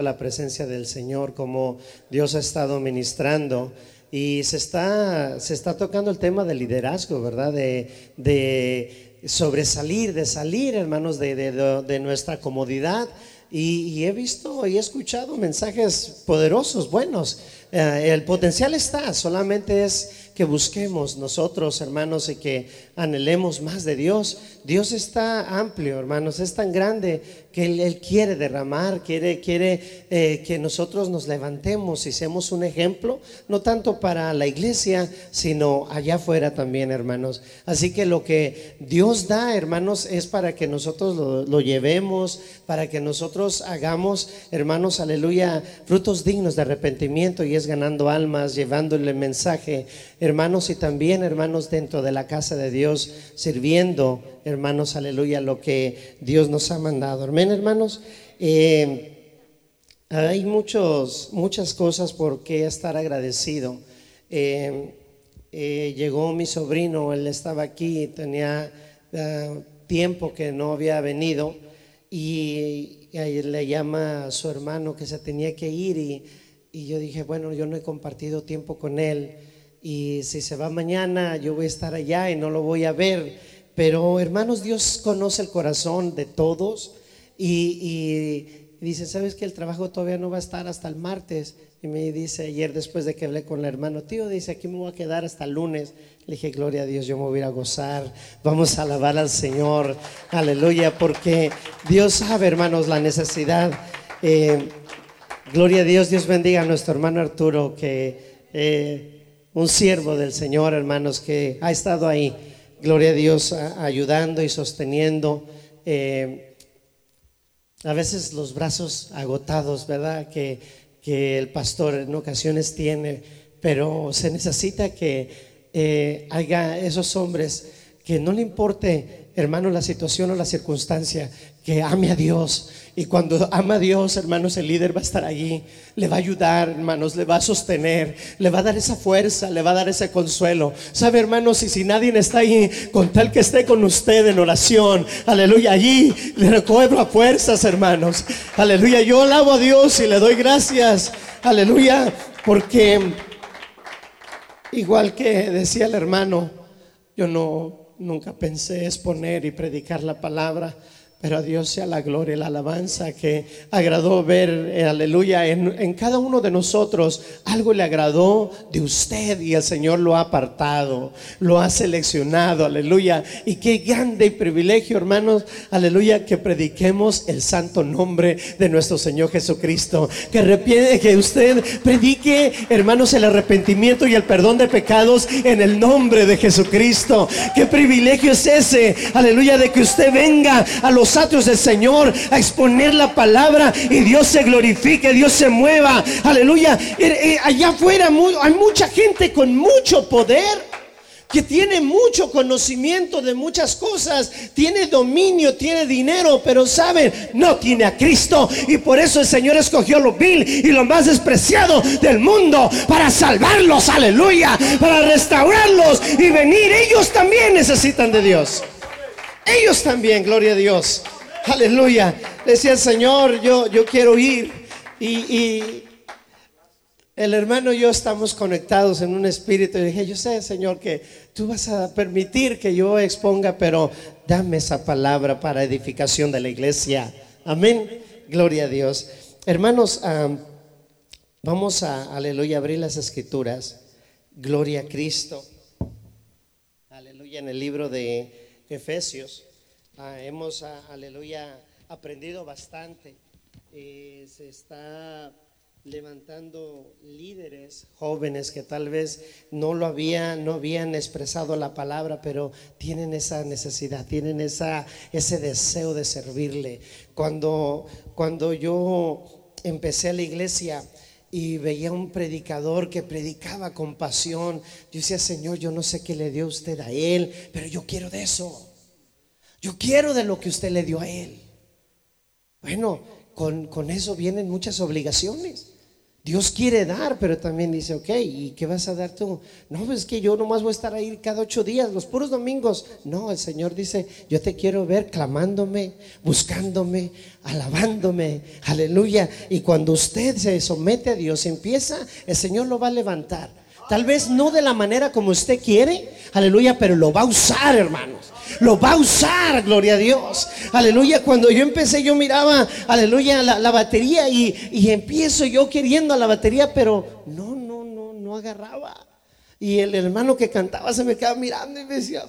la presencia del Señor, como Dios ha estado ministrando. Y se está, se está tocando el tema del liderazgo, ¿verdad? De, de sobresalir, de salir, hermanos, de, de, nuestra comodidad. Y, y, he visto y he escuchado mensajes poderosos, buenos. Eh, el potencial está, solamente es que busquemos nosotros, hermanos, y que anhelemos más de Dios. Dios está amplio, hermanos, es tan grande que Él, quiere derramar, quiere, quiere eh, que nosotros nos levantemos y seamos un ejemplo, no tanto para la iglesia, sino allá afuera también, hermanos. Así que lo que Dios da, hermanos, es para que nosotros lo, lo llevemos, para que nosotros hagamos, hermanos, aleluya, frutos dignos de arrepentimiento y es ganando almas, llevándole mensaje, hermanos, y también, hermanos, dentro de la casa de Dios, sirviendo, hermanos, aleluya, lo que Dios nos ha mandado. Amén, hermanos. Eh, hay muchos, muchas cosas por qué estar agradecido. Eh, eh, llegó mi sobrino, él estaba aquí, tenía uh, tiempo que no había venido y, y le llama a su hermano que se tenía que ir y yo dije, bueno, yo no he compartido tiempo con él y si se va mañana yo voy a estar allá y no lo voy a ver. Pero hermanos, Dios conoce el corazón de todos y, dice, ¿sabes que el trabajo todavía no va a estar hasta el martes? Y me dice ayer después de que hablé con el hermano, tío, dice, aquí me voy a quedar hasta el lunes. Le dije, gloria a Dios, yo me voy a ir a gozar. Vamos a alabar al Señor. Aleluya, porque Dios sabe, hermanos, la necesidad. Eh, Gloria a Dios, Dios bendiga a nuestro hermano Arturo, que eh, un siervo del Señor, hermanos, que ha estado ahí. Gloria a Dios, ayudando y sosteniendo. Eh, a veces los brazos agotados, ¿verdad? Que, que, el pastor en ocasiones tiene, pero se necesita que eh, haya esos hombres que no le importe, hermano, la situación o la circunstancia, que ame a Dios. Y cuando ama a Dios, hermanos, el líder va a estar allí, le va a ayudar, hermanos, le va a sostener, le va a dar esa fuerza, le va a dar ese consuelo. ¿Sabe, hermanos? Y si nadie está ahí, con tal que esté con usted en oración, aleluya, allí le recobro fuerzas, hermanos. Aleluya, yo alabo a Dios y le doy gracias, aleluya, porque igual que decía el hermano, yo no nunca pensé exponer y predicar la palabra pero a Dios sea la gloria y la alabanza que agradó ver, eh, aleluya, en, cada uno de nosotros. Algo le agradó de usted y el Señor lo ha apartado, lo ha seleccionado, aleluya. Y qué grande privilegio, hermanos, aleluya, que prediquemos el santo nombre de nuestro Señor Jesucristo. Que, arrepiente, que usted predique, hermanos, el arrepentimiento y el perdón de pecados en el nombre de Jesucristo. Qué privilegio es ese, aleluya, de que usted venga a los atrios del Señor a exponer la palabra y Dios se glorifique, Dios se mueva. Aleluya. Allá afuera hay mucha gente con mucho poder que tiene mucho conocimiento de muchas cosas, tiene dominio, tiene dinero, pero saben, no tiene a Cristo. Y por eso el Señor escogió lo vil y lo más despreciado del mundo para salvarlos, aleluya, para restaurarlos y venir. Ellos también necesitan de Dios. Ellos también, gloria a Dios. Aleluya. Decía el Señor, yo, yo quiero ir. Y, el hermano y yo estamos conectados en un espíritu. Y dije, yo sé, Señor, que tú vas a permitir que yo exponga, pero dame esa palabra para edificación de la iglesia. Amén. Gloria a Dios. Hermanos, vamos a, aleluya, abrir las escrituras. Gloria a Cristo. Aleluya, en el libro de Efesios. Ah, hemos, ah, aleluya, aprendido bastante. Eh, se está levantando líderes jóvenes que tal vez no lo habían, no habían expresado la palabra, pero tienen esa necesidad, tienen esa, ese deseo de servirle. Cuando, cuando yo empecé a la iglesia, y veía un predicador que predicaba con pasión. Yo decía, Señor, yo no sé qué le dio usted a él, pero yo quiero de eso. Yo quiero de lo que usted le dio a él. Bueno, con, con eso vienen muchas obligaciones. Dios quiere dar, pero también dice, ok, ¿y qué vas a dar tú? No, pues es que yo nomás voy a estar ahí cada ocho días, los puros domingos. No, el Señor dice, yo te quiero ver clamándome, buscándome, alabándome, aleluya. Y cuando usted se somete a Dios, empieza, el Señor lo va a levantar. Tal vez no de la manera como usted quiere, aleluya, pero lo va a usar, hermanos. Lo va a usar, gloria a Dios. Aleluya, cuando yo empecé yo miraba, aleluya, la, batería y, y, empiezo yo queriendo a la batería, pero no, no, no, no agarraba. Y el hermano que cantaba se me quedaba mirando y me decía,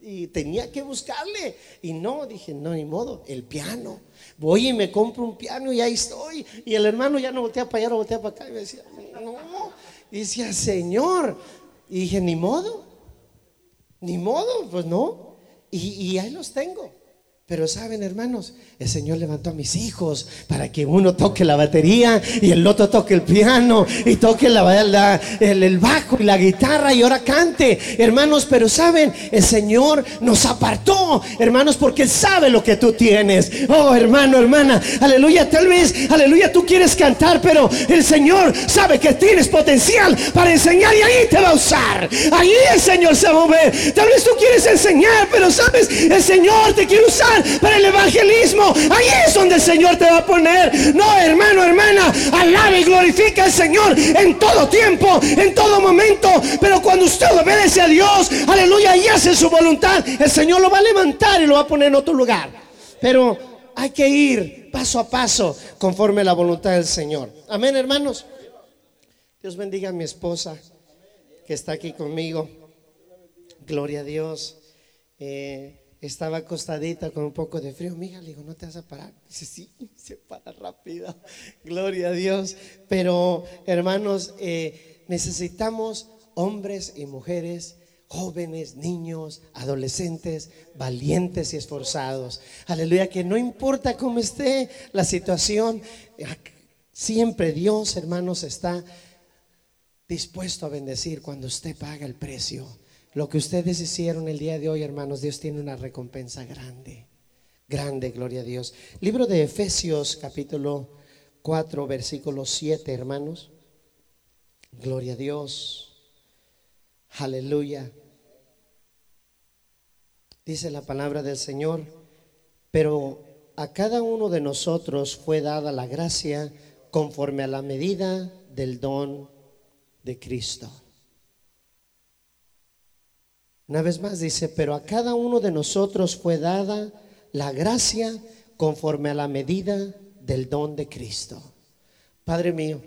y tenía que buscarle. Y no, dije, no, ni modo, el piano. Voy y me compro un piano y ahí estoy. Y el hermano ya no voltea para allá, no voltea para acá. Y me decía, no. Y decía, Señor. Y dije, ni modo, ni modo, pues no. Y, y ahí los tengo. Pero saben, hermanos, el Señor levantó a mis hijos para que uno toque la batería y el otro toque el piano y toque la, el, bajo y la guitarra y ahora cante, hermanos. Pero saben, el Señor nos apartó, hermanos, porque Él sabe lo que tú tienes. Oh, hermano, hermana, aleluya. Tal vez, aleluya, tú quieres cantar, pero el Señor sabe que tienes potencial para enseñar y ahí te va a usar. Ahí el Señor se va a mover. Tal vez tú quieres enseñar, pero sabes, el Señor te quiere usar para el evangelismo. Ahí es donde el Señor te va a poner. No, hermano, hermana, alabe y glorifica al Señor en todo tiempo, en todo momento. Pero cuando usted obedece a Dios, aleluya, y hace su voluntad, el Señor lo va a levantar y lo va a poner en otro lugar. Pero hay que ir paso a paso conforme a la voluntad del Señor. Amén, hermanos. Dios bendiga a mi esposa que está aquí conmigo. Gloria a Dios. Eh, estaba acostadita con un poco de frío. Mija, le digo, ¿no te vas a parar? Dice, sí, se para rápido. Gloria a Dios. Pero, hermanos, eh, necesitamos hombres y mujeres jóvenes, niños, adolescentes, valientes y esforzados. Aleluya, que no importa cómo esté la situación, siempre Dios, hermanos, está dispuesto a bendecir cuando usted paga el precio lo que ustedes hicieron el día de hoy, hermanos, Dios tiene una recompensa grande. Grande, gloria a Dios. Libro de Efesios, capítulo 4, versículo 7, hermanos. Gloria a Dios. Aleluya. Dice la palabra del Señor, pero a cada uno de nosotros fue dada la gracia conforme a la medida del don de Cristo. Una vez más dice, pero a cada uno de nosotros fue dada la gracia conforme a la medida del don de Cristo. Padre mío,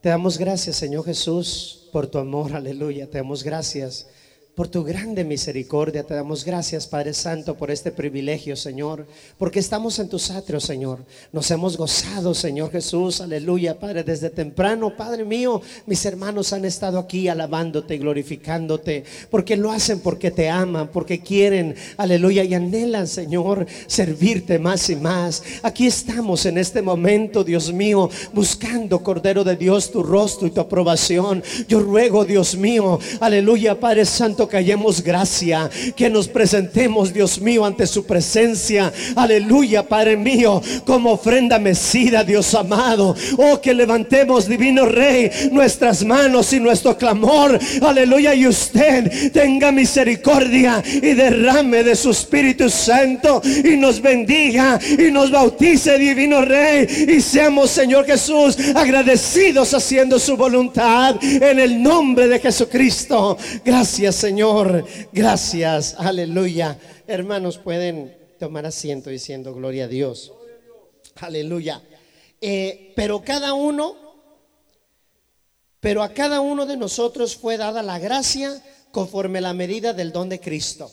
te damos gracias, Señor Jesús, por tu amor, aleluya. Te damos gracias por tu grande misericordia. Te damos gracias, Padre Santo, por este privilegio, Señor, porque estamos en tus atrios, Señor. Nos hemos gozado, Señor Jesús, aleluya, Padre, desde temprano, Padre mío, mis hermanos han estado aquí alabándote, glorificándote, porque lo hacen porque te aman, porque quieren, aleluya, y anhelan, Señor, servirte más y más. Aquí estamos en este momento, Dios mío, buscando, Cordero de Dios, tu rostro y tu aprobación. Yo ruego, Dios mío, aleluya, Padre Santo, que hallemos gracia, que nos presentemos, Dios mío, ante su presencia. Aleluya, Padre mío, como ofrenda mecida, Dios amado. Oh, que levantemos, divino Rey, nuestras manos y nuestro clamor. Aleluya, y usted tenga misericordia y derrame de su Espíritu Santo y nos bendiga y nos bautice, divino Rey. Y seamos, Señor Jesús, agradecidos haciendo su voluntad en el nombre de Jesucristo. Gracias, Señor. Señor, gracias, aleluya. Hermanos, pueden tomar asiento diciendo gloria a Dios. Aleluya. Eh, pero cada uno, pero a cada uno de nosotros fue dada la gracia conforme la medida del don de Cristo.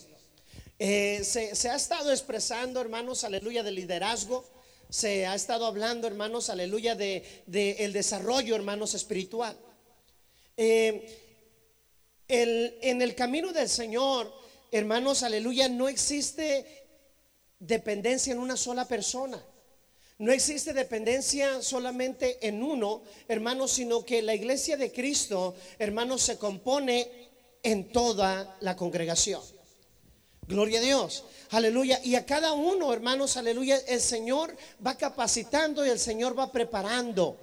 Eh, se, ha estado expresando, hermanos, aleluya, de liderazgo. Se ha estado hablando, hermanos, aleluya, de, el desarrollo, hermanos, espiritual. Eh, en el camino del Señor, hermanos, aleluya, no existe dependencia en una sola persona. No existe dependencia solamente en uno, hermanos, sino que la iglesia de Cristo, hermanos, se compone en toda la congregación. Gloria a Dios. Aleluya. Y a cada uno, hermanos, aleluya, el Señor va capacitando y el Señor va preparando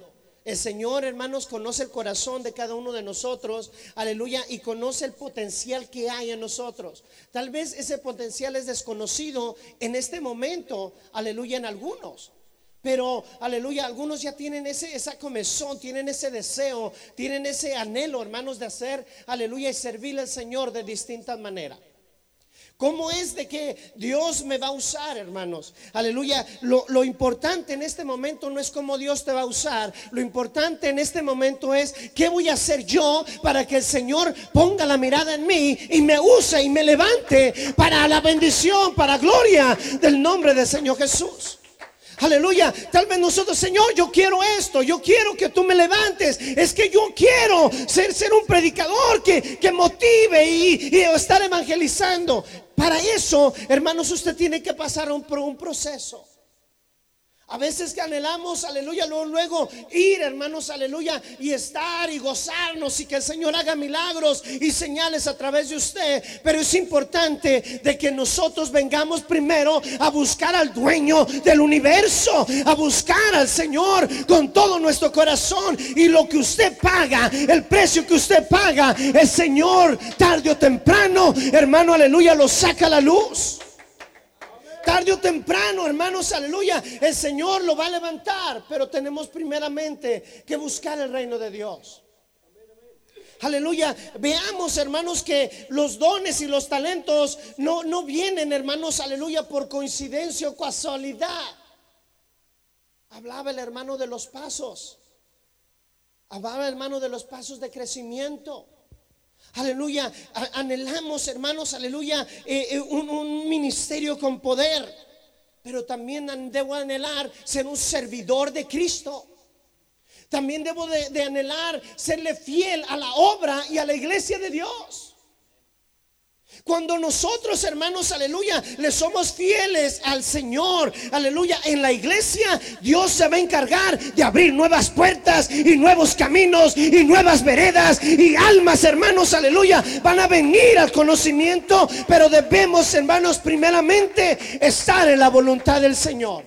El Señor, hermanos, conoce el corazón de cada uno de nosotros, aleluya, y conoce el potencial que hay en nosotros. Tal vez ese potencial es desconocido en este momento, aleluya, en algunos. Pero, aleluya, algunos ya tienen ese, esa comezón, tienen ese deseo, tienen ese anhelo, hermanos, de hacer, aleluya, y servir al Señor de distintas maneras. ¿Cómo es de que Dios me va a usar, hermanos? Aleluya. Lo, importante en este momento no es cómo Dios te va a usar. Lo importante en este momento es qué voy a hacer yo para que el Señor ponga la mirada en mí y me use y me levante para la bendición, para gloria del nombre del Señor Jesús. Aleluya. Tal vez nosotros, Señor, yo quiero esto, yo quiero que tú me levantes. Es que yo quiero ser, ser un predicador que, motive y, y, estar evangelizando. Para eso, hermanos, usted tiene que pasar por un proceso. A veces que anhelamos, aleluya, luego, ir, hermanos, aleluya, y estar y gozarnos y que el Señor haga milagros y señales a través de usted. Pero es importante de que nosotros vengamos primero a buscar al dueño del universo, a buscar al Señor con todo nuestro corazón. Y lo que usted paga, el precio que usted paga, el Señor tarde o temprano, hermano, aleluya, lo saca a la luz. Tarde o temprano, hermanos, aleluya, el Señor lo va a levantar, pero tenemos primeramente que buscar el reino de Dios. Aleluya. Veamos, hermanos, que los dones y los talentos no, no vienen, hermanos, aleluya, por coincidencia o casualidad. Hablaba el hermano de los pasos. Hablaba el hermano de los pasos de crecimiento. Aleluya. Anhelamos, hermanos, aleluya, eh, eh, un, ministerio con poder. Pero también debo anhelar ser un servidor de Cristo. También debo de anhelar serle fiel a la obra y a la iglesia de Dios. Cuando nosotros, hermanos, aleluya, le somos fieles al Señor, aleluya, en la iglesia, Dios se va a encargar de abrir nuevas puertas y nuevos caminos y nuevas veredas y almas, hermanos, aleluya, van a venir al conocimiento, pero debemos, hermanos, primeramente estar en la voluntad del Señor.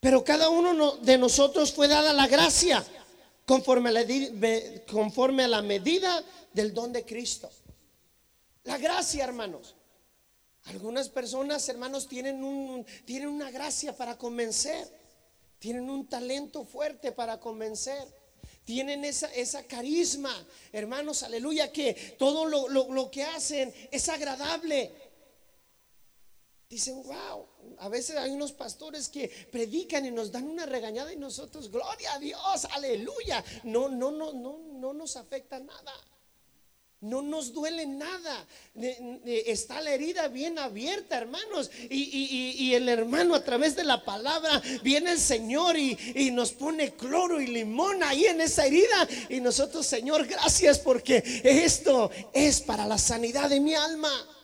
Pero cada uno de nosotros fue dada la gracia conforme a la, conforme a la medida del don de Cristo. La gracia, hermanos. Algunas personas, hermanos, tienen, un, tienen una gracia para convencer. Tienen un talento fuerte para convencer. Tienen esa, esa carisma, hermanos, aleluya, que todo lo, lo que hacen es agradable. Dicen, wow, a veces hay unos pastores que predican y nos dan una regañada y nosotros, gloria a Dios, aleluya. No, no, no, no, no nos afecta nada. No nos duele nada. Está la herida bien abierta, hermanos. Y, el hermano a través de la palabra viene el Señor y, y, nos pone cloro y limón ahí en esa herida. Y nosotros, Señor, gracias porque esto es para la sanidad de mi alma.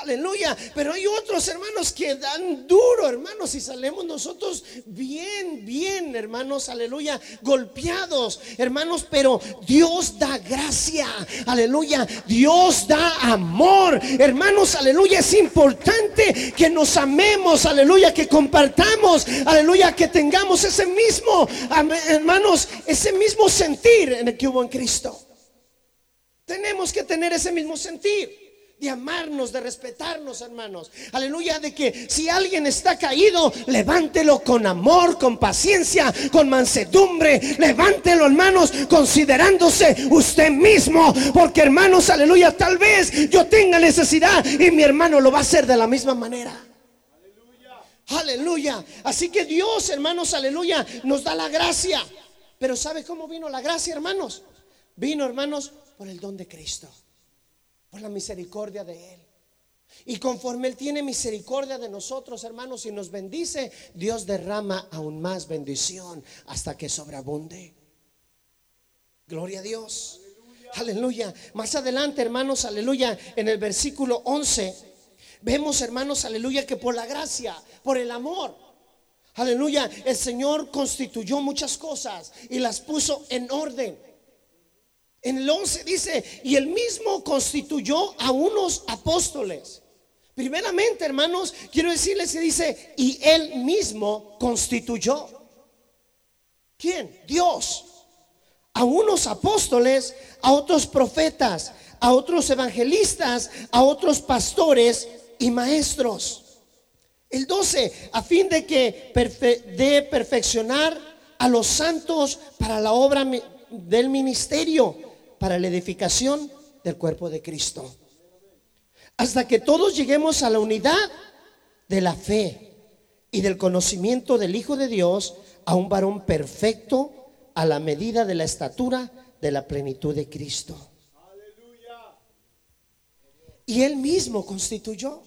Aleluya. Pero hay otros hermanos que dan duro, hermanos, y salemos nosotros bien, bien, hermanos, aleluya, golpeados, hermanos, pero Dios da gracia, aleluya. Dios da amor, hermanos, aleluya. Es importante que nos amemos, aleluya, que compartamos, aleluya, que tengamos ese mismo, hermanos, ese mismo sentir en el que hubo en Cristo. Tenemos que tener ese mismo sentir de amarnos, de respetarnos, hermanos. Aleluya, de que si alguien está caído, levántelo con amor, con paciencia, con mansedumbre. Levántelo, hermanos, considerándose usted mismo. Porque, hermanos, aleluya, tal vez yo tenga necesidad y mi hermano lo va a hacer de la misma manera. Aleluya. Así que Dios, hermanos, aleluya, nos da la gracia. Pero ¿sabe cómo vino la gracia, hermanos? Vino, hermanos, por el don de Cristo por la misericordia de Él. Y conforme Él tiene misericordia de nosotros, hermanos, y nos bendice, Dios derrama aún más bendición hasta que sobreabunde. Gloria a Dios. Aleluya. Más adelante, hermanos, aleluya, en el versículo 11, vemos, hermanos, aleluya, que por la gracia, por el amor, aleluya, el Señor constituyó muchas cosas y las puso en orden. En el 11 dice, y el mismo constituyó a unos apóstoles, Primeramente, hermanos, quiero decirles que dice, y él mismo constituyó. ¿Quién? Dios. A unos apóstoles, a otros profetas, a otros evangelistas, a otros pastores y maestros. El 12, a fin de que de perfeccionar a los santos para la obra del ministerio, para la edificación del cuerpo de Cristo hasta que todos lleguemos a la unidad de la fe y del conocimiento del Hijo de Dios, a un varón perfecto a la medida de la estatura de la plenitud de Cristo. Y él mismo constituyó,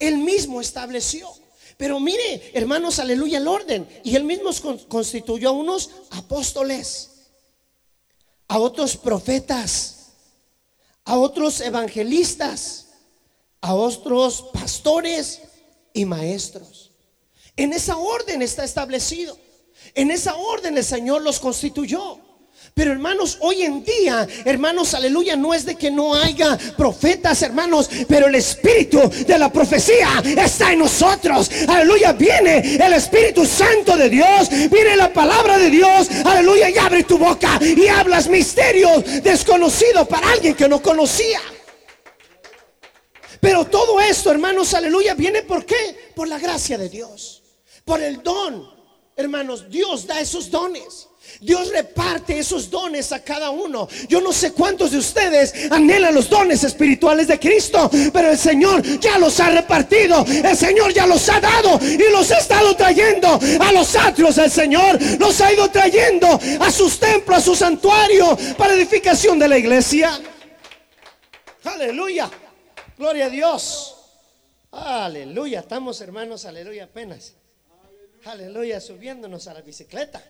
él mismo estableció. Pero mire, hermanos, aleluya el orden. Y él mismo constituyó a unos apóstoles, a otros profetas, a otros evangelistas a otros pastores y maestros. En esa orden está establecido. En esa orden el Señor los constituyó. Pero hermanos, hoy en día, hermanos, aleluya, no es de que no haya profetas, hermanos, pero el espíritu de la profecía está en nosotros. Aleluya, viene el Espíritu Santo de Dios, viene la palabra de Dios, aleluya, y abre tu boca y hablas misterios desconocidos para alguien que no conocía. Pero todo esto, hermanos, aleluya, viene por qué? Por la gracia de Dios, por el don. Hermanos, Dios da esos dones. Dios reparte esos dones a cada uno. Yo no sé cuántos de ustedes anhelan los dones espirituales de Cristo, pero el Señor ya los ha repartido. El Señor ya los ha dado y los ha estado trayendo a los atrios del Señor. Los ha ido trayendo a sus templos, a su santuario, para edificación de la iglesia. Aleluya. Gloria a Dios. Aleluya. Estamos hermanos, aleluya, apenas. Aleluya, subiéndonos a la bicicleta.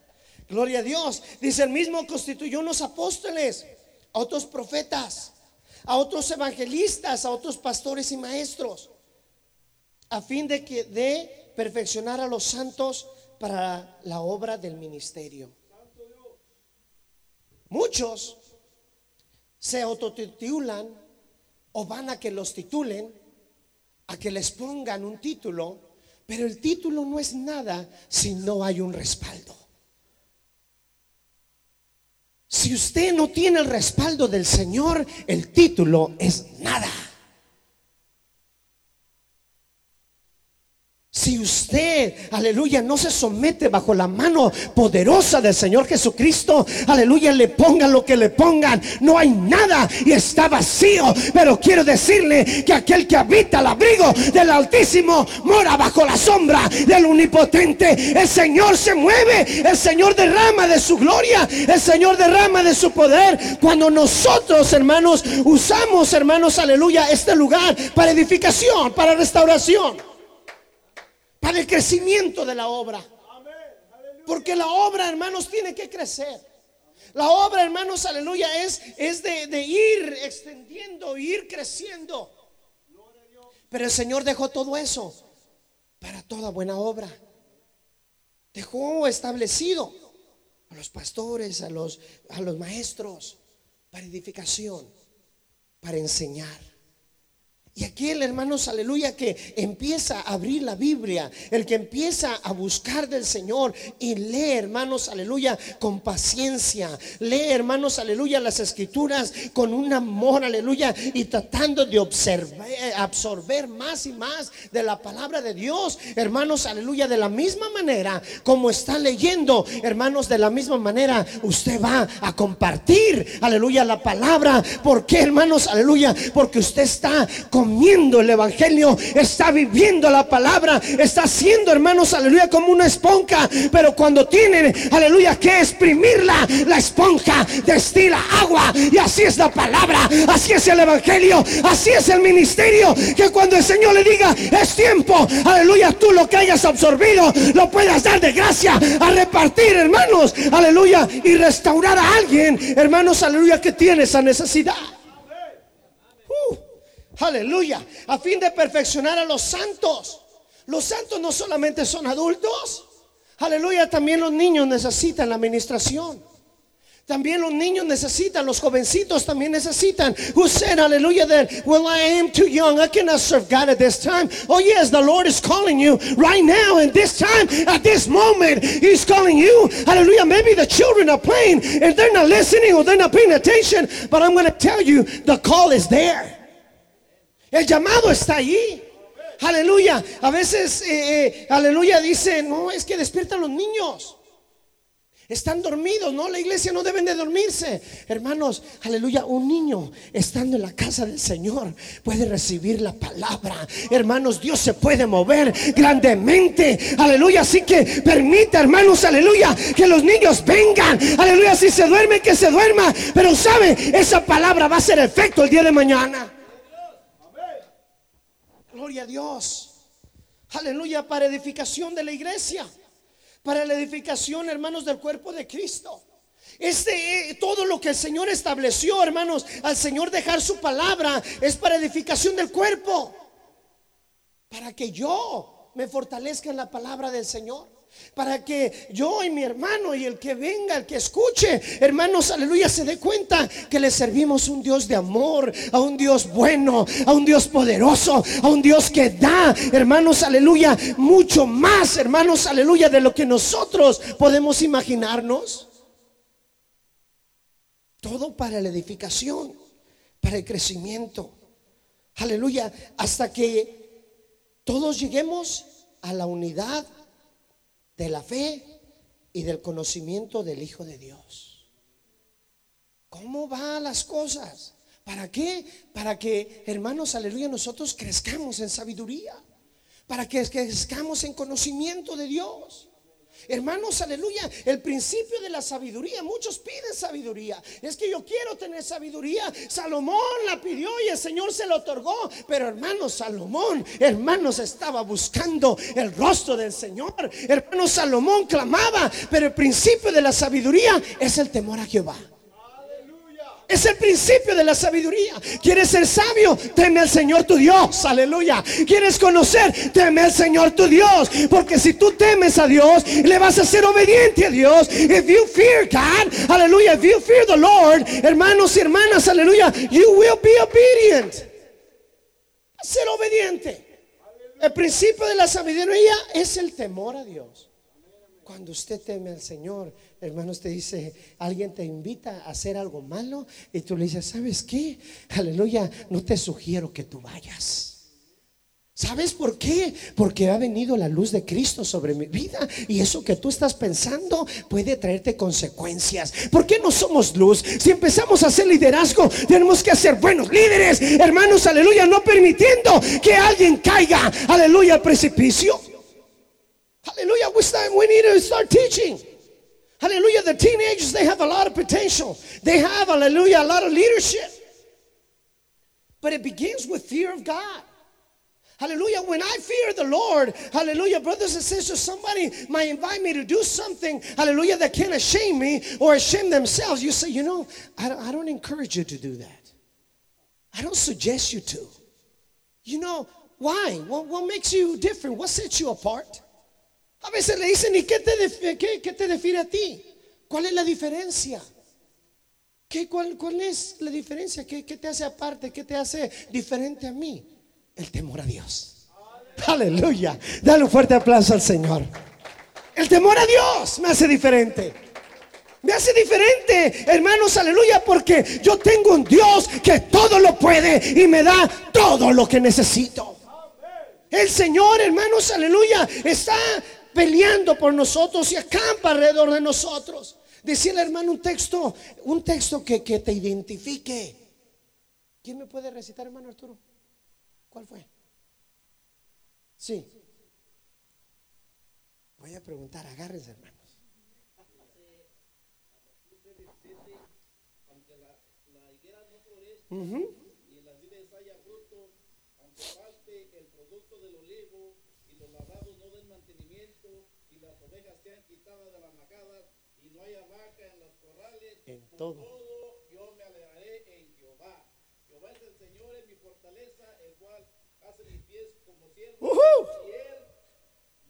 Gloria a Dios. Dice el mismo constituyó unos apóstoles, a otros profetas, a otros evangelistas, a otros pastores y maestros, a fin de que de perfeccionar a los santos para la obra del ministerio. Muchos se autotitulan o van a que los titulen, a que les pongan un título, pero el título no es nada si no hay un respaldo. Si usted no tiene el respaldo del Señor, el título es nada. Si usted, aleluya, no se somete bajo la mano poderosa del Señor Jesucristo, aleluya, le pongan lo que le pongan, no hay nada y está vacío. Pero quiero decirle que aquel que habita al abrigo del Altísimo mora bajo la sombra del Omnipotente. El Señor se mueve, el Señor derrama de su gloria, el Señor derrama de su poder. Cuando nosotros, hermanos, usamos, hermanos, aleluya, este lugar para edificación, para restauración para el crecimiento de la obra. Porque la obra, hermanos, tiene que crecer. La obra, hermanos, aleluya, es, es de, de ir extendiendo, ir creciendo. Pero el Señor dejó todo eso para toda buena obra. Dejó establecido a los pastores, a los, a los maestros, para edificación, para enseñar. Y aquel, hermanos, aleluya, que empieza a abrir la Biblia, el que empieza a buscar del Señor y lee, hermanos, aleluya, con paciencia, lee, hermanos, aleluya, las escrituras con un amor, aleluya, y tratando de observar, absorber más y más de la palabra de Dios, hermanos, aleluya, de la misma manera como está leyendo, hermanos, de la misma manera, usted va a compartir, aleluya, la palabra. ¿Por qué, hermanos, aleluya? Porque usted está con el Evangelio, está viviendo la palabra, está haciendo, hermanos, aleluya, como una esponja. Pero cuando tienen, aleluya, que exprimirla, la esponja destila agua. Y así es la palabra, así es el Evangelio, así es el ministerio. Que cuando el Señor le diga, es tiempo, aleluya, tú lo que hayas absorbido, lo puedas dar de gracia a repartir, hermanos, aleluya, y restaurar a alguien, hermanos, aleluya, que tiene esa necesidad. Aleluya. A fin de perfeccionar a los santos. Los santos no solamente son adultos. Aleluya. También los niños necesitan la administración. También los niños necesitan, los jovencitos también necesitan. Who said, hallelujah, that, well, I am too young. I cannot serve God at this time. Oh, yes, the Lord is calling you right now, and this time, at this moment, He's calling you. Hallelujah. Maybe the children are playing and they're not listening or they're not paying attention, but I'm going to tell you, the call is there. El llamado está allí. Aleluya. A veces, eh, eh, aleluya, dice, no, es que despiertan los niños. Están dormidos, ¿no? La iglesia no deben de dormirse. Hermanos, aleluya, un niño estando en la casa del Señor puede recibir la palabra. Hermanos, Dios se puede mover grandemente. Aleluya, así que permita, hermanos, aleluya, que los niños vengan. Aleluya, si se duerme, que se duerma. Pero sabe, esa palabra va a ser efecto el día de mañana. Gloria a Dios. Aleluya, para edificación de la iglesia para la edificación, hermanos, del cuerpo de Cristo. Este, eh, todo lo que el Señor estableció, hermanos, al Señor dejar su palabra, es para edificación del cuerpo. Para que yo me fortalezca en la palabra del Señor para que yo y mi hermano y el que venga, el que escuche, hermanos, aleluya, se dé cuenta que le servimos un Dios de amor, a un Dios bueno, a un Dios poderoso, a un Dios que da, hermanos, aleluya, mucho más, hermanos, aleluya, de lo que nosotros podemos imaginarnos. Todo para la edificación, para el crecimiento. Aleluya, hasta que todos lleguemos a la unidad de la fe y del conocimiento del Hijo de Dios. ¿Cómo van las cosas? ¿Para qué? Para que, hermanos, aleluya, nosotros crezcamos en sabiduría. Para que crezcamos en conocimiento de Dios. Hermanos, aleluya, el principio de la sabiduría, muchos piden sabiduría. Es que yo quiero tener sabiduría. Salomón la pidió y el Señor se lo otorgó. Pero hermanos, Salomón, hermanos, estaba buscando el rostro del Señor. Hermano Salomón clamaba, pero el principio de la sabiduría es el temor a Jehová. Es el principio de la sabiduría. ¿Quieres ser sabio? Teme al Señor tu Dios. Aleluya. ¿Quieres conocer? Teme al Señor tu Dios. Porque si tú temes a Dios, le vas a ser obediente a Dios. If you fear God, aleluya. If you fear the Lord, hermanos y hermanas, aleluya. You will be obedient. Ser obediente. El principio de la sabiduría es el temor a Dios. Cuando usted teme al Señor, hermano, usted dice, alguien te invita a hacer algo malo y tú le dices, ¿sabes qué? Aleluya, no te sugiero que tú vayas. ¿Sabes por qué? Porque ha venido la luz de Cristo sobre mi vida y eso que tú estás pensando puede traerte consecuencias. ¿Por qué no somos luz? Si empezamos a hacer liderazgo, tenemos que ser buenos líderes, hermanos, aleluya, no permitiendo que alguien caiga, aleluya, al precipicio. Hallelujah. We, we need to start teaching. Hallelujah. The teenagers, they have a lot of potential. They have, hallelujah, a lot of leadership. But it begins with fear of God. Hallelujah. When I fear the Lord, hallelujah, brothers and sisters, somebody might invite me to do something, hallelujah, that can't shame me or shame themselves. You say, you know, I don't, I don't encourage you to do that. I don't suggest you to. You know, why? What, what makes you different? What sets you apart? A veces le dicen, ¿y qué te, qué, te define a ti? ¿Cuál es la diferencia? ¿Qué, cuál, ¿Cuál es la diferencia? ¿Qué, ¿Qué te hace aparte? ¿Qué te hace diferente a mí? El temor a Dios. Aleluya. Dale un fuerte aplauso al Señor. El temor a Dios me hace diferente. Me hace diferente, hermanos, aleluya, porque yo tengo un Dios que todo lo puede y me da todo lo que necesito. El Señor, hermanos, aleluya, está peleando por nosotros y acampa alrededor de nosotros. Decirle, hermano, un texto, un texto que, que te identifique. ¿Quién me puede recitar, hermano Arturo? ¿Cuál fue? Sí. Voy a preguntar, agárrense, hermanos. Uh en todo. yo me alegraré en Jehová. Jehová es el Señor, en mi fortaleza, el cual hace mis pies como ciervos y él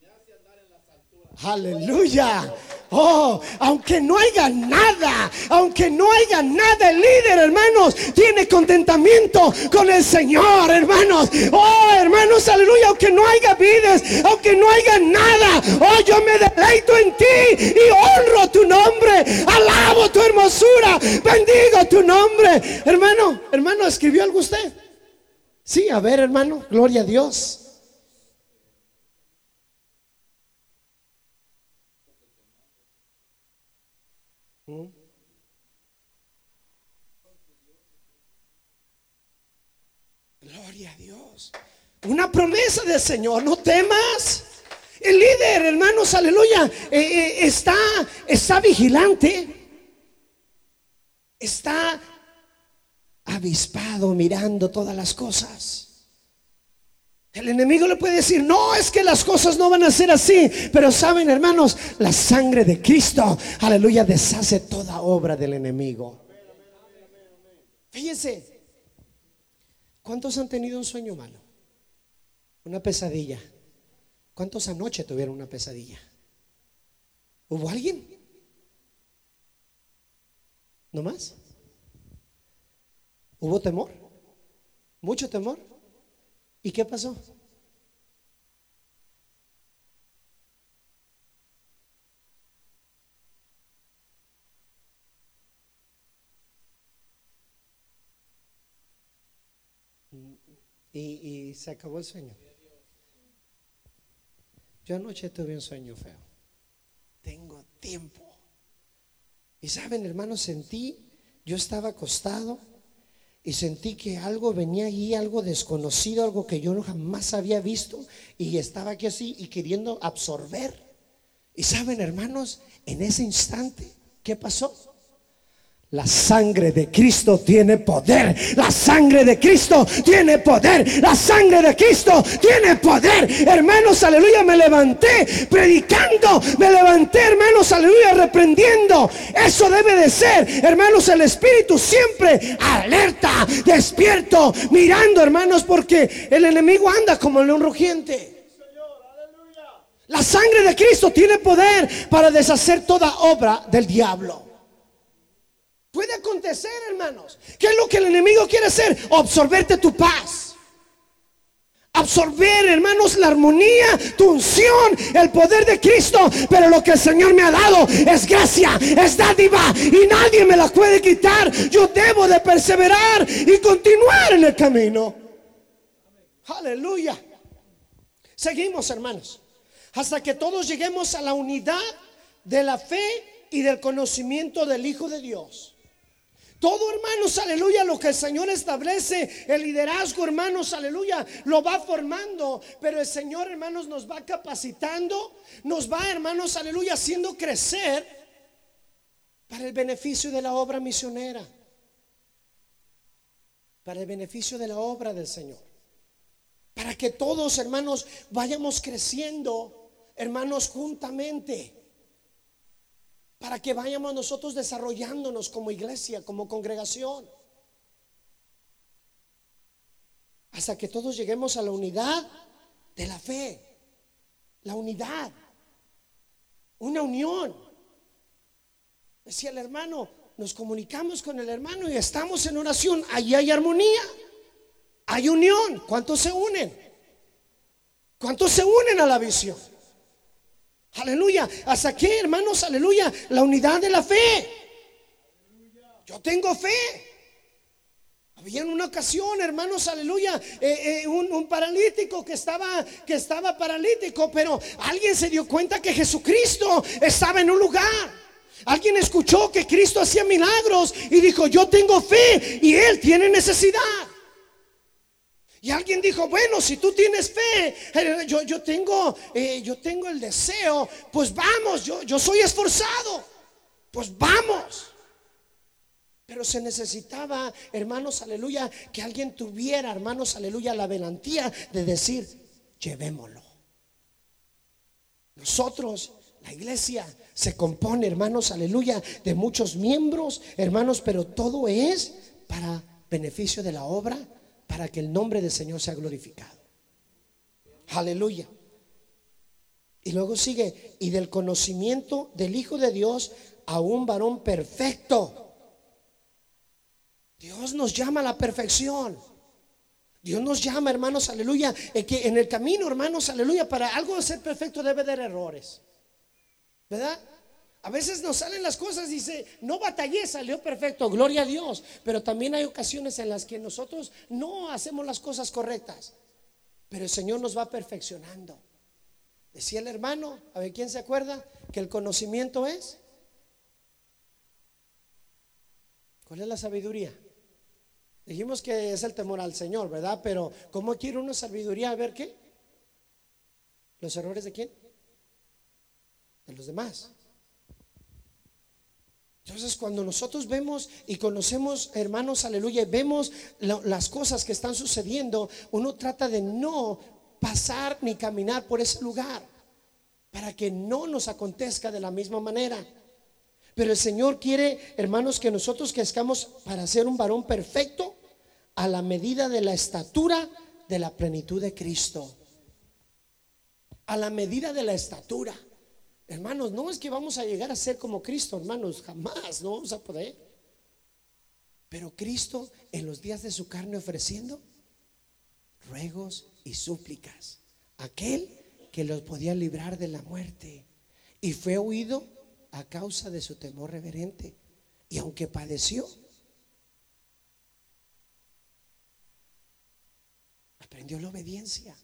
me hace andar en las alturas. Aleluya. Oh, aunque no haya nada, aunque no haya nada, el líder, hermanos, tiene contentamiento con el Señor, hermanos. Oh, hermanos, aleluya, aunque no haya vidas, aunque no haya nada, oh, yo me deleito en ti y honro tu nombre, alabo tu hermosura, bendigo tu nombre. Hermano, hermano, ¿escribió algo usted? Sí, a ver, hermano, gloria a Dios. Una promesa del Señor, no temas. El líder, hermanos, aleluya, eh, eh, está, está vigilante. Está avispado mirando todas las cosas. El enemigo le puede decir, no, es que las cosas no van a ser así. Pero saben, hermanos, la sangre de Cristo, aleluya, deshace toda obra del enemigo. Fíjense, ¿cuántos han tenido un sueño malo? Una pesadilla. ¿Cuántos anoche tuvieron una pesadilla? ¿Hubo alguien? ¿No más? ¿Hubo temor? ¿Mucho temor? ¿Y qué pasó? Y, se acabó el sueño. Yo anoche tuve un sueño feo. Tengo tiempo. Y saben, hermanos, sentí, yo estaba acostado y sentí que algo venía allí, algo desconocido, algo que yo jamás había visto y estaba aquí así y queriendo absorber. Y saben, hermanos, en ese instante, ¿qué pasó? La sangre de Cristo tiene poder. La sangre de Cristo tiene poder. La sangre de Cristo tiene poder. Hermanos, aleluya, me levanté predicando. Me levanté, hermanos, aleluya, reprendiendo. Eso debe de ser, hermanos, el Espíritu siempre alerta, despierto, mirando, hermanos, porque el enemigo anda como el león rugiente. La sangre de Cristo tiene poder para deshacer toda obra del diablo. Puede acontecer, hermanos. ¿Qué es lo que el enemigo quiere hacer? Absorberte tu paz. Absorber, hermanos, la armonía, tu unción, el poder de Cristo. Pero lo que el Señor me ha dado es gracia, es dádiva y nadie me la puede quitar. Yo debo de perseverar y continuar en el camino. Aleluya. Seguimos, hermanos, hasta que todos lleguemos a la unidad de la fe y del conocimiento del Hijo de Dios. Todo, hermanos, aleluya, lo que el Señor establece, el liderazgo, hermanos, aleluya, lo va formando. Pero el Señor, hermanos, nos va capacitando, nos va, hermanos, aleluya, haciendo crecer para el beneficio de la obra misionera, para el beneficio de la obra del Señor. Para que todos, hermanos, vayamos creciendo, hermanos, juntamente para que vayamos nosotros desarrollándonos como iglesia, como congregación. Hasta que todos lleguemos a la unidad de la fe. La unidad. Una unión. Decía el hermano, nos comunicamos con el hermano y estamos en oración. Allí hay armonía. Hay unión. ¿Cuántos se unen? ¿Cuántos se unen a la visión? Aleluya. ¿Hasta qué, hermanos? Aleluya. La unidad de la fe. Yo tengo fe. Había en una ocasión, hermanos, aleluya, eh, eh, un, paralítico que estaba, que estaba paralítico, pero alguien se dio cuenta que Jesucristo estaba en un lugar. Alguien escuchó que Cristo hacía milagros y dijo, yo tengo fe y Él tiene necesidad. Y alguien dijo, bueno, si tú tienes fe, eh, yo, yo tengo, eh, yo tengo el deseo, pues vamos, yo, yo soy esforzado, pues vamos. Pero se necesitaba, hermanos, aleluya, que alguien tuviera, hermanos, aleluya, la valentía de decir, llevémoslo. Nosotros, la iglesia, se compone, hermanos, aleluya, de muchos miembros, hermanos, pero todo es para beneficio de la obra para que el nombre del Señor sea glorificado. Aleluya. Y luego sigue, y del conocimiento del Hijo de Dios a un varón perfecto. Dios nos llama a la perfección. Dios nos llama, hermanos, aleluya, que en el camino, hermanos, aleluya, para algo de ser perfecto debe haber errores. ¿Verdad? A veces nos salen las cosas y dice, no batallé, salió perfecto, gloria a Dios. Pero también hay ocasiones en las que nosotros no hacemos las cosas correctas. Pero el Señor nos va perfeccionando. Decía el hermano, a ver quién se acuerda, que el conocimiento es. ¿Cuál es la sabiduría? Dijimos que es el temor al Señor, ¿verdad? Pero ¿cómo quiere una sabiduría? A ver qué. ¿Los errores de quién? De los demás. Entonces, cuando nosotros vemos y conocemos, hermanos, aleluya, y vemos las cosas que están sucediendo, uno trata de no pasar ni caminar por ese lugar para que no nos acontezca de la misma manera. Pero el Señor quiere, hermanos, que nosotros que estamos para ser un varón perfecto a la medida de la estatura de la plenitud de Cristo. A la medida de la estatura. Hermanos, no es que vamos a llegar a ser como Cristo, hermanos, jamás, no vamos a poder. Pero Cristo en los días de su carne ofreciendo ruegos y súplicas. Aquel que los podía librar de la muerte. Y fue oído a causa de su temor reverente. Y aunque padeció, aprendió la obediencia.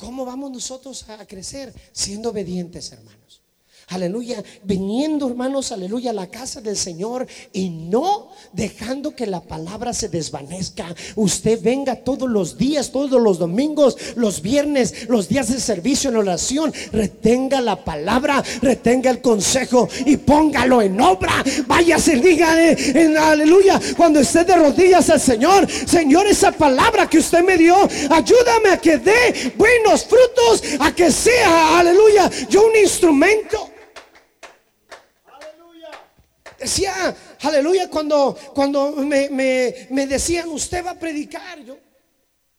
¿Cómo vamos nosotros a crecer? Siendo obedientes, hermanos aleluya, viniendo hermanos, aleluya, a la casa del Señor y no dejando que la palabra se desvanezca. Usted venga todos los días, todos los domingos, los viernes, los días de servicio en oración, retenga la palabra, retenga el consejo y póngalo en obra. Váyase, diga en aleluya, cuando esté de rodillas al Señor, Señor, esa palabra que usted me dio, ayúdame a que dé buenos frutos, a que sea, aleluya, yo un instrumento Decía, aleluya, cuando, cuando me, decían, usted va a predicar, yo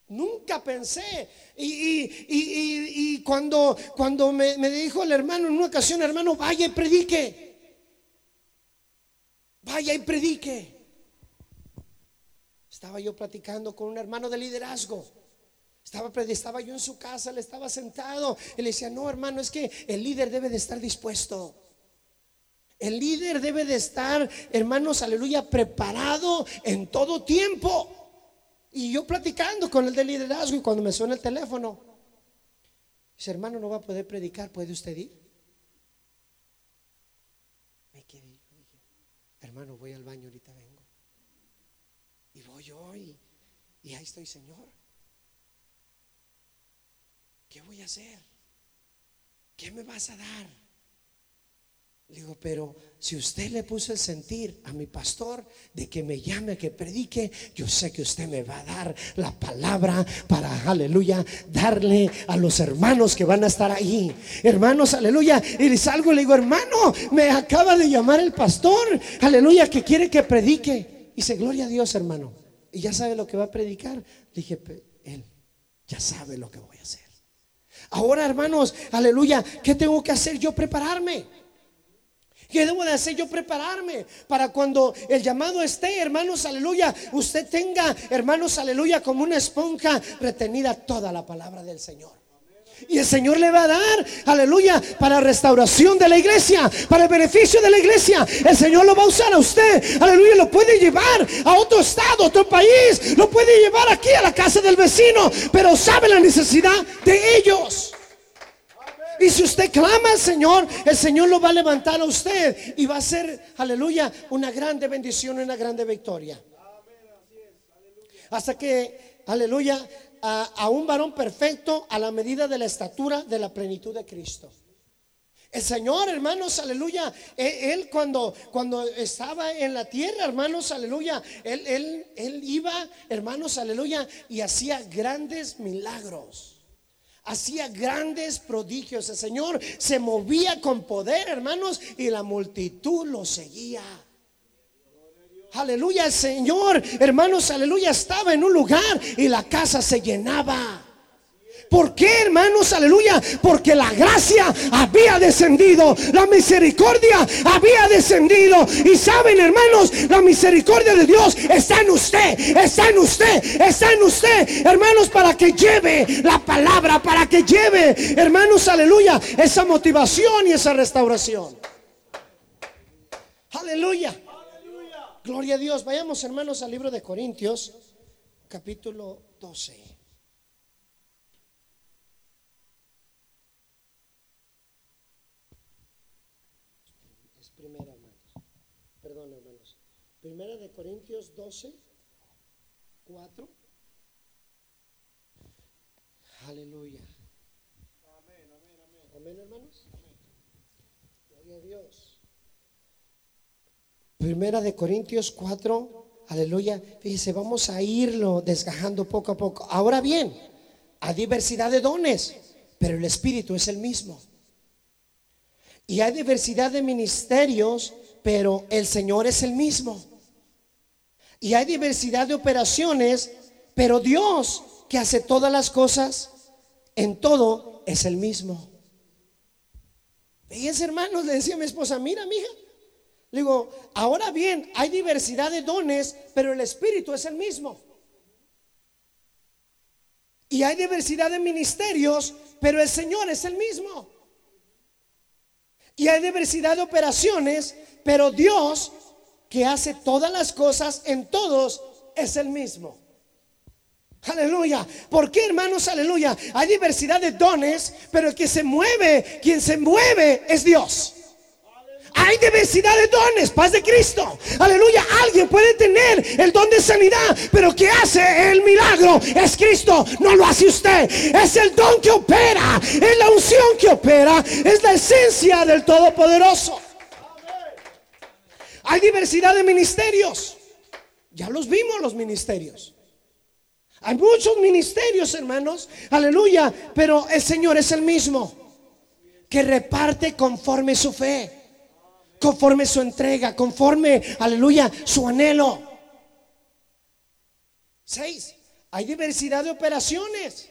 nunca pensé. Y, cuando, cuando me, me, dijo el hermano en una ocasión, hermano, vaya y predique. Vaya y predique. Estaba yo platicando con un hermano de liderazgo. Estaba, estaba yo en su casa, le estaba sentado. Y le decía, no, hermano, es que el líder debe de estar dispuesto. El líder debe de estar, hermanos, aleluya, preparado en todo tiempo. Y yo platicando con el de liderazgo y cuando me suena el teléfono, dice, hermano, no va a poder predicar, ¿puede usted ir? Me quedé, hermano, voy al baño, ahorita vengo. Y voy yo y, y ahí estoy, Señor. ¿Qué voy a hacer? ¿Qué me vas a dar? Digo, pero si usted le puso el sentir a mi pastor de que me llame, que predique, yo sé que usted me va a dar la palabra para, aleluya, darle a los hermanos que van a estar ahí. Hermanos, aleluya. Y le salgo y le digo, hermano, me acaba de llamar el pastor, aleluya, que quiere que predique. Y dice, gloria a Dios, hermano. Y ya sabe lo que va a predicar. Le dije, él ya sabe lo que voy a hacer. Ahora, hermanos, aleluya, ¿qué tengo que hacer yo? Prepararme. ¿Qué debo de hacer yo prepararme para cuando el llamado esté, hermanos, aleluya? Usted tenga, hermanos, aleluya, como una esponja retenida toda la palabra del Señor. Y el Señor le va a dar, aleluya, para restauración de la iglesia, para el beneficio de la iglesia. El Señor lo va a usar a usted, aleluya, lo puede llevar a otro estado, otro país, lo puede llevar aquí a la casa del vecino, pero sabe la necesidad de ellos. Y si usted clama al Señor, el Señor lo va a levantar a usted y va a ser, aleluya, una grande bendición una grande victoria. Hasta que, aleluya, a, un varón perfecto a la medida de la estatura de la plenitud de Cristo. El Señor, hermanos, aleluya, e, él, cuando, cuando estaba en la tierra, hermanos, aleluya, él, él, él iba, hermanos, aleluya, y hacía grandes milagros hacía grandes prodigios. El Señor se movía con poder, hermanos, y la multitud lo seguía. Aleluya, el Señor, hermanos, aleluya, estaba en un lugar y la casa se llenaba. ¿Por qué, hermanos? Aleluya. Porque la gracia había descendido, la misericordia había descendido. Y saben, hermanos, la misericordia de Dios está en usted, está en usted, está en usted, hermanos, para que lleve la palabra, para que lleve, hermanos, aleluya, esa motivación y esa restauración. Aleluya. Gloria a Dios. Vayamos, hermanos, al libro de Corintios, capítulo 12. Es primera, hermanos. Perdón, hermanos. Primera de Corintios 12, 4. Aleluya. Amén, amén, amén. Amén, hermanos. Gloria a Dios. Primera de Corintios 4, aleluya. Fíjese, vamos a irlo desgajando poco a poco. Ahora bien, hay diversidad de dones, pero el Espíritu es el mismo. Y hay diversidad de ministerios, pero el Señor es el mismo. Y hay diversidad de operaciones, pero Dios que hace todas las cosas en todo es el mismo. Fíjense, hermanos, le decía a mi esposa, mira, mija, le digo, ahora bien, hay diversidad de dones, pero el Espíritu es el mismo. Y hay diversidad de ministerios, pero el Señor es el mismo. Y hay diversidad de operaciones, pero Dios, que hace todas las cosas en todos, es el mismo. Aleluya. ¿Por qué, hermanos? Aleluya. Hay diversidad de dones, pero el que se mueve, quien se mueve es Dios. Hay diversidad de dones, paz de Cristo. Aleluya. Alguien puede tener el don de sanidad, pero que hace el milagro es Cristo. No lo hace usted. Es el don que opera. Es la unción que opera. Es la esencia del Todopoderoso. Hay diversidad de ministerios. Ya los vimos los ministerios. Hay muchos ministerios, hermanos. Aleluya. Pero el Señor es el mismo. Que reparte conforme su fe conforme su entrega, conforme, aleluya, su anhelo. Seis, hay diversidad de operaciones,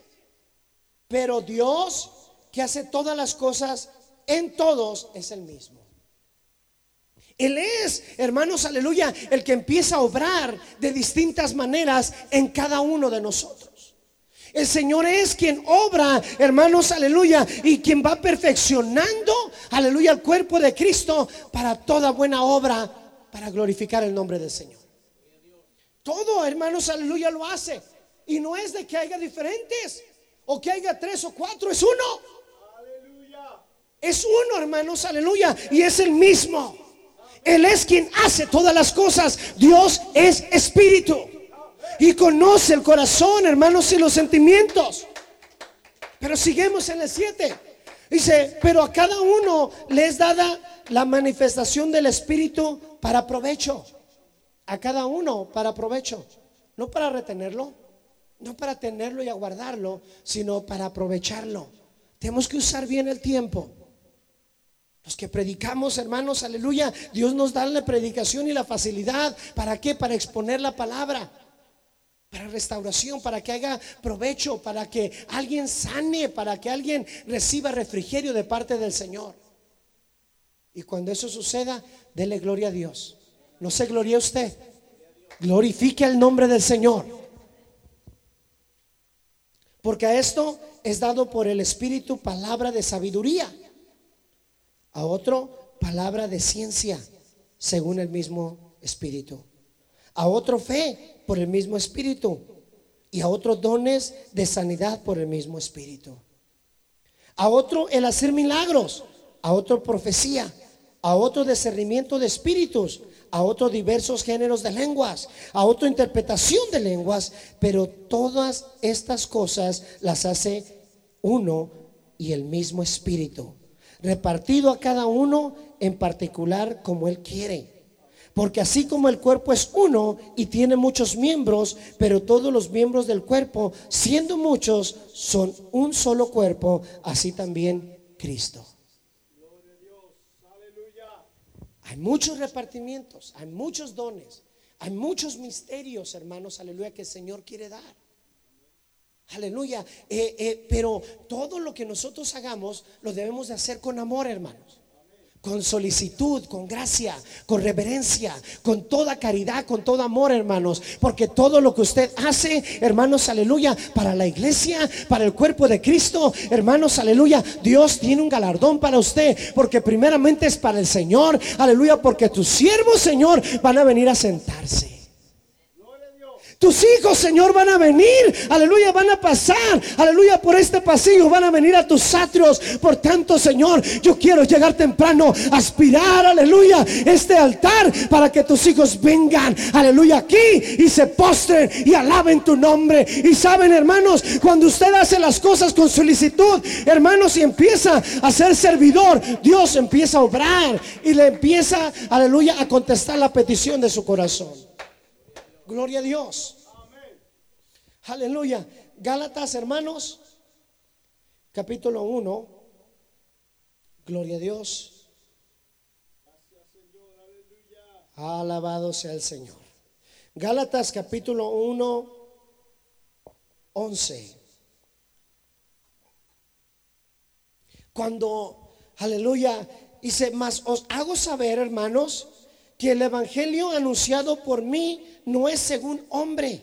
pero Dios que hace todas las cosas en todos es el mismo. Él es, hermanos, aleluya, el que empieza a obrar de distintas maneras en cada uno de nosotros. El Señor es quien obra, hermanos, aleluya, y quien va perfeccionando, aleluya, el cuerpo de Cristo para toda buena obra, para glorificar el nombre del Señor. Todo, hermanos, aleluya, lo hace. Y no es de que haya diferentes o que haya tres o cuatro, es uno. Es uno, hermanos, aleluya, y es el mismo. Él es quien hace todas las cosas. Dios es espíritu y conoce el corazón, hermanos, y los sentimientos. Pero seguimos en el 7. Dice, pero a cada uno le es dada la manifestación del Espíritu para provecho. A cada uno para provecho. No para retenerlo, no para tenerlo y aguardarlo, sino para aprovecharlo. Tenemos que usar bien el tiempo. Los que predicamos, hermanos, aleluya, Dios nos da la predicación y la facilidad. ¿Para qué? Para exponer la palabra para restauración, para que haga provecho, para que alguien sane, para que alguien reciba refrigerio de parte del Señor. Y cuando eso suceda, dele gloria a Dios. No se gloria usted. Glorifique el nombre del Señor. Porque a esto es dado por el Espíritu palabra de sabiduría. A otro palabra de ciencia, según el mismo Espíritu. A otro fe por el mismo espíritu. Y a otros dones de sanidad por el mismo espíritu. A otro el hacer milagros, a otro profecía, a otro discernimiento de espíritus, a otro diversos géneros de lenguas, a otro interpretación de lenguas, pero todas estas cosas las hace uno y el mismo espíritu, repartido a cada uno en particular como él quiere. Porque así como el cuerpo es uno y tiene muchos miembros, pero todos los miembros del cuerpo, siendo muchos, son un solo cuerpo, así también Cristo. Hay muchos repartimientos, hay muchos dones, hay muchos misterios, hermanos, aleluya, que el Señor quiere dar. Aleluya. Eh, eh, pero todo lo que nosotros hagamos lo debemos de hacer con amor, hermanos con solicitud, con gracia, con reverencia, con toda caridad, con todo amor, hermanos. Porque todo lo que usted hace, hermanos, aleluya, para la iglesia, para el cuerpo de Cristo, hermanos, aleluya, Dios tiene un galardón para usted. Porque primeramente es para el Señor, aleluya, porque tus siervos, Señor, van a venir a sentarse. Tus hijos, Señor, van a venir, aleluya, van a pasar, aleluya, por este pasillo, van a venir a tus atrios. Por tanto, Señor, yo quiero llegar temprano, aspirar, aleluya, este altar para que tus hijos vengan, aleluya, aquí y se postren y alaben tu nombre. Y saben, hermanos, cuando usted hace las cosas con solicitud, hermanos, y empieza a ser servidor, Dios empieza a obrar y le empieza, aleluya, a contestar la petición de su corazón. Gloria a Dios. Aleluya. Gálatas, hermanos, capítulo 1. Gloria a Dios. Alabado sea el Señor. Gálatas capítulo 1, 11. Cuando, aleluya, dice, más os hago saber, hermanos, que el Evangelio anunciado por mí no es según hombre.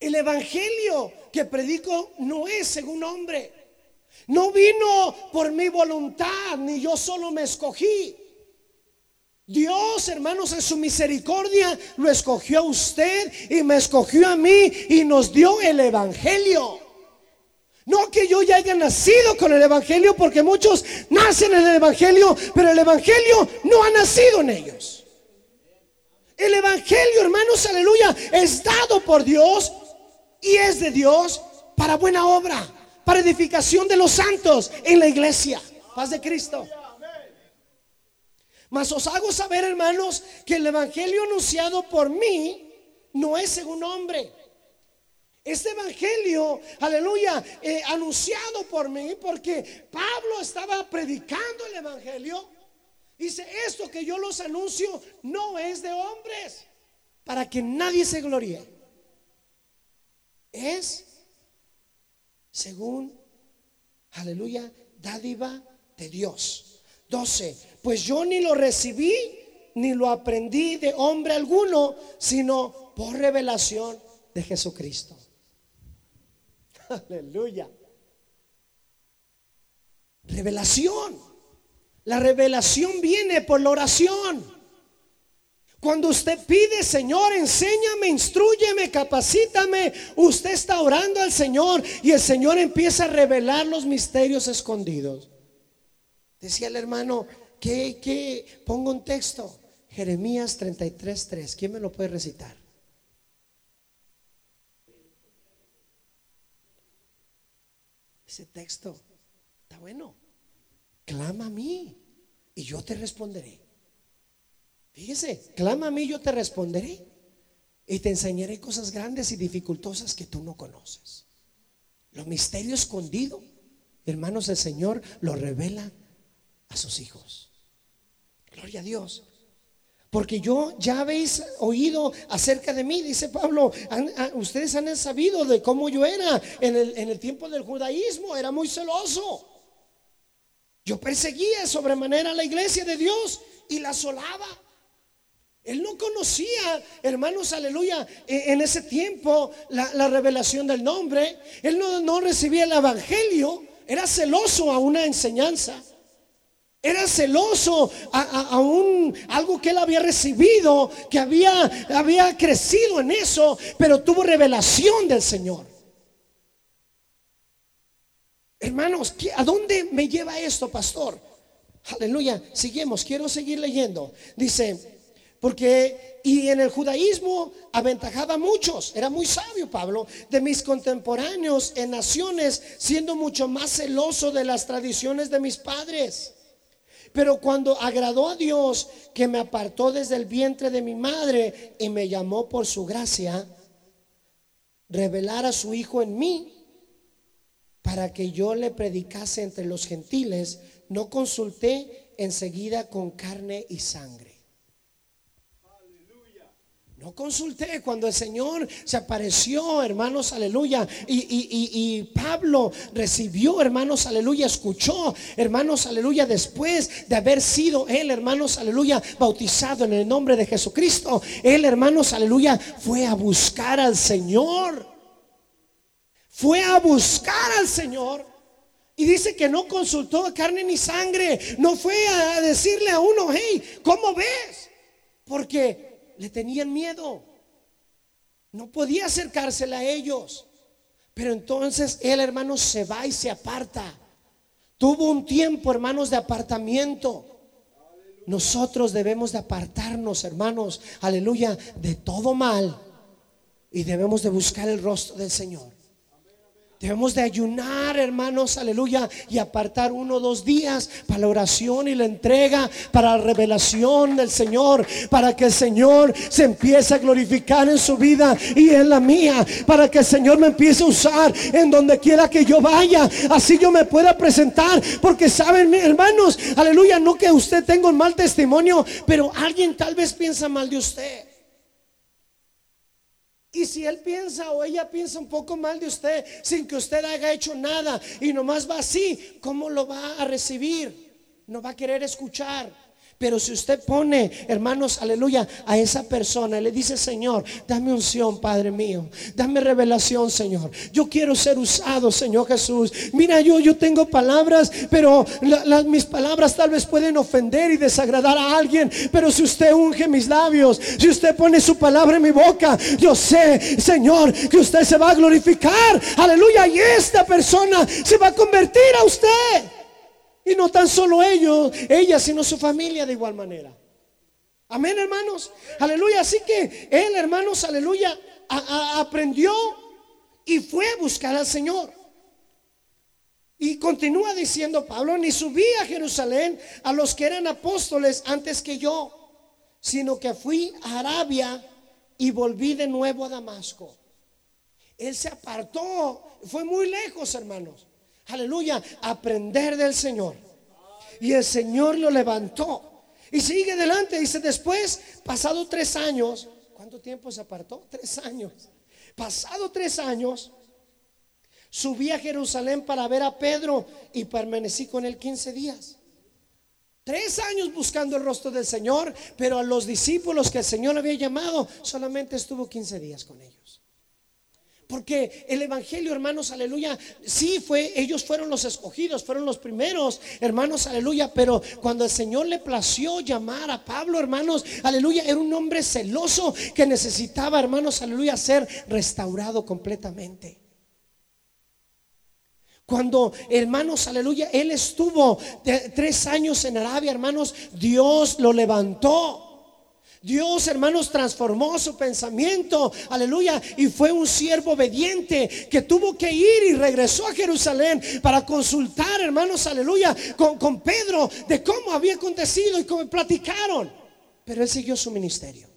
El Evangelio que predico no es según hombre. No vino por mi voluntad, ni yo solo me escogí. Dios, hermanos, en su misericordia lo escogió a usted y me escogió a mí y nos dio el Evangelio. No que yo ya haya nacido con el Evangelio, porque muchos nacen en el Evangelio, pero el Evangelio no ha nacido en ellos. El Evangelio, hermanos, aleluya, es dado por Dios y es de Dios para buena obra, para edificación de los santos en la iglesia. Paz de Cristo. Mas os hago saber, hermanos, que el Evangelio anunciado por mí no es según hombre este evangelio, aleluya, eh, anunciado por mí, porque Pablo estaba predicando el evangelio. Dice, esto que yo los anuncio no es de hombres, para que nadie se gloríe. Es, según, aleluya, dádiva de Dios. 12. Pues yo ni lo recibí, ni lo aprendí de hombre alguno, sino por revelación de Jesucristo. Aleluya. Revelación. La revelación viene por la oración. Cuando usted pide, Señor, enséñame, instruyeme, capacítame, usted está orando al Señor y el Señor empieza a revelar los misterios escondidos. Decía el hermano, que, que pongo un texto, Jeremías 33:3. ¿Quién me lo puede recitar? Ese texto está bueno. Clama a mí y yo te responderé. Fíjese, clama a mí y yo te responderé. Y te enseñaré cosas grandes y dificultosas que tú no conoces. Lo misterio escondido, hermanos, el Señor lo revela a sus hijos. Gloria a Dios. Porque yo ya habéis oído acerca de mí, dice Pablo, ustedes han sabido de cómo yo era en el, tiempo del judaísmo, era muy celoso. Yo perseguía sobremanera la iglesia de Dios y la asolaba. Él no conocía, hermanos, aleluya, e, en ese tiempo la, revelación del nombre. Él no recibía el evangelio, era celoso a una enseñanza. Era celoso a, un, algo que él había recibido, que había, había crecido en eso, pero tuvo revelación del Señor. Hermanos, ¿a dónde me lleva esto, pastor? Aleluya, seguimos, quiero seguir leyendo. Dice, porque, y en el judaísmo aventajaba a muchos, era muy sabio Pablo, de mis contemporáneos en naciones, siendo mucho más celoso de las tradiciones de mis padres. Pero cuando agradó a Dios que me apartó desde el vientre de mi madre y me llamó por su gracia, revelar a su Hijo en mí para que yo le predicase entre los gentiles, no consulté enseguida con carne y sangre. No consulté cuando el Señor se apareció, hermanos, aleluya. Y, Pablo recibió, hermanos, aleluya, escuchó, hermanos, aleluya, después de haber sido él, hermanos, aleluya, bautizado en el nombre de Jesucristo. Él, hermanos, aleluya, fue a buscar al Señor. Fue a buscar al Señor. Y dice que no consultó carne ni sangre. No fue a decirle a uno, hey, ¿cómo ves? Porque le tenían miedo. No podía acercársela a ellos. Pero entonces él, hermanos, se va y se aparta. Tuvo un tiempo, hermanos, de apartamiento. Nosotros debemos de apartarnos, hermanos, aleluya, de todo mal. Y debemos de buscar el rostro del Señor. Debemos de ayunar, hermanos, aleluya, y apartar uno o dos días para la oración y la entrega, para la revelación del Señor, para que el Señor se empiece a glorificar en su vida y en la mía, para que el Señor me empiece a usar en donde quiera que yo vaya, así yo me pueda presentar, porque saben, hermanos, aleluya, no que usted tenga un mal testimonio, pero alguien tal vez piensa mal de usted. Y si él piensa o ella piensa un poco mal de usted sin que usted haya hecho nada y nomás va así, ¿cómo lo va a recibir? No va a querer escuchar. Pero si usted pone, hermanos, aleluya, a esa persona y le dice, Señor, dame unción, Padre mío, dame revelación, Señor. Yo quiero ser usado, Señor Jesús. Mira, yo, yo tengo palabras, pero mis palabras tal vez pueden ofender y desagradar a alguien. Pero si usted unge mis labios, si usted pone su palabra en mi boca, yo sé, Señor, que usted se va a glorificar. Aleluya, y esta persona se va a convertir a usted. Y no tan solo ellos, ella, sino su familia de igual manera. Amén, hermanos. Aleluya. Así que él, hermanos, aleluya, aprendió y fue a buscar al Señor. Y continúa diciendo Pablo, ni subí a Jerusalén a los que eran apóstoles antes que yo, sino que fui a Arabia y volví de nuevo a Damasco. Él se apartó, fue muy lejos, hermanos aleluya, aprender del Señor. Y el Señor lo levantó. Y sigue adelante, dice, después, pasado tres años, ¿cuánto tiempo se apartó? Tres años. Pasado tres años, subí a Jerusalén para ver a Pedro y permanecí con él 15 días. Tres años buscando el rostro del Señor, pero a los discípulos que el Señor había llamado, solamente estuvo 15 días con ellos. Porque el Evangelio, hermanos, aleluya, sí fue, ellos fueron los escogidos, fueron los primeros, hermanos, aleluya. Pero cuando el Señor le plació llamar a Pablo, hermanos, aleluya, era un hombre celoso que necesitaba, hermanos, aleluya, ser restaurado completamente. Cuando, hermanos, aleluya, él estuvo tres años en Arabia, hermanos, Dios lo levantó. Dios, hermanos, transformó su pensamiento, aleluya, y fue un siervo obediente que tuvo que ir y regresó a Jerusalén para consultar, hermanos, aleluya, con, con Pedro de cómo había acontecido y cómo platicaron. Pero él siguió su ministerio.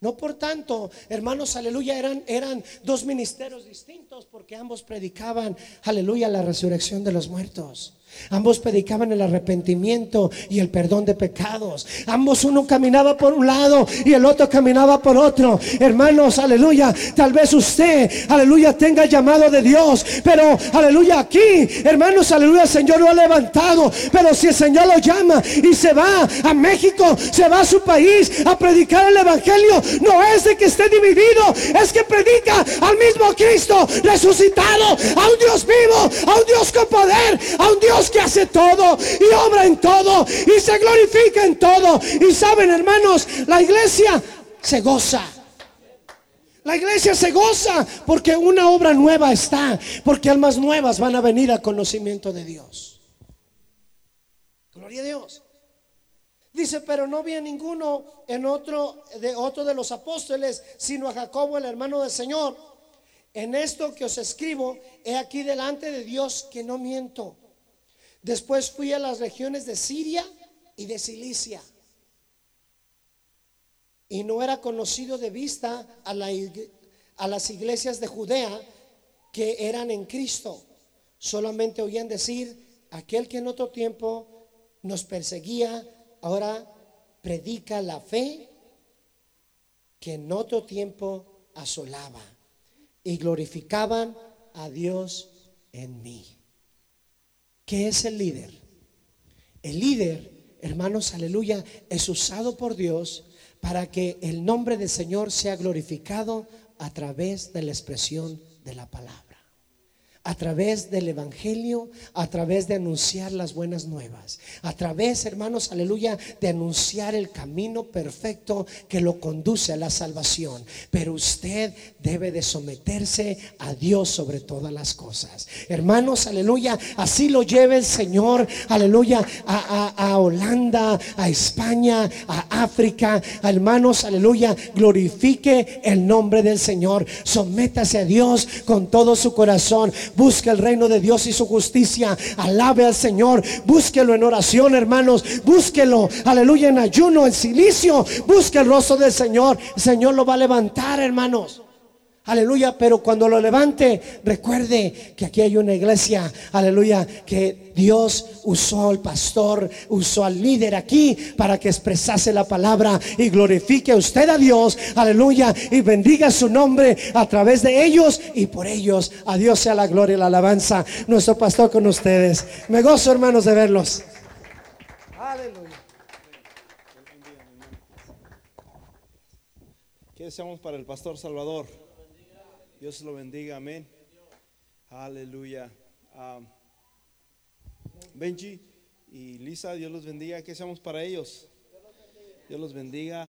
No por tanto, hermanos, aleluya, eran, eran dos ministerios distintos porque ambos predicaban, aleluya, la resurrección de los muertos. Ambos predicaban el arrepentimiento y el perdón de pecados. Ambos uno caminaba por un lado y el otro caminaba por otro. Hermanos, aleluya. Tal vez usted, aleluya, tenga llamado de Dios. Pero, aleluya, aquí, hermanos, aleluya, el Señor lo ha levantado. Pero si el Señor lo llama y se va a México, se va a su país a predicar el Evangelio, no es de que esté dividido, es que predica al mismo Cristo resucitado, a un Dios vivo, a un Dios con poder, a un Dios que hace todo y obra en todo y se glorifica en todo. Y saben, hermanos, la iglesia se goza. La iglesia se goza porque una obra nueva está, porque almas nuevas van a venir al conocimiento de Dios. Gloria a Dios. Dice, pero no vi a ninguno en otro de otro de los apóstoles, sino a Jacobo, el hermano del Señor. En esto que os escribo, he aquí delante de Dios que no miento. Después fui a las regiones de Siria y de Cilicia. Y no era conocido de vista a, a las iglesias de Judea que eran en Cristo. Solamente oían decir, aquel que en otro tiempo nos perseguía, ahora predica la fe que en otro tiempo asolaba y glorificaban a Dios en mí. ¿Qué es el líder? El líder, hermanos, aleluya, es usado por Dios para que el nombre del Señor sea glorificado a través de la expresión de la palabra a través del Evangelio, a través de anunciar las buenas nuevas, a través, hermanos, aleluya, de anunciar el camino perfecto que lo conduce a la salvación. Pero usted debe de someterse a Dios sobre todas las cosas. Hermanos, aleluya, así lo lleve el Señor, aleluya, a, Holanda, a España, a África, hermanos, aleluya, glorifique el nombre del Señor, sométase a Dios con todo su corazón Busque el reino de Dios y su justicia. Alabe al Señor. Búsquelo en oración, hermanos. Búsquelo, aleluya, en ayuno, en silicio. Busque el rostro del Señor. El Señor lo va a levantar, hermanos. Aleluya, pero cuando lo levante, recuerde que aquí hay una iglesia, aleluya, que Dios usó al pastor, usó al líder aquí para que expresase la palabra y glorifique usted a Dios, aleluya, y bendiga su nombre a través de ellos y por ellos. A Dios sea la gloria y la alabanza. Nuestro pastor con ustedes. Me gozo, hermanos, de verlos. Aleluya. ¿Qué deseamos para el pastor Salvador? Dios lo bendiga, amén. Aleluya. Benji y Lisa, Dios los bendiga. ¿Qué hacemos para ellos? Dios los bendiga.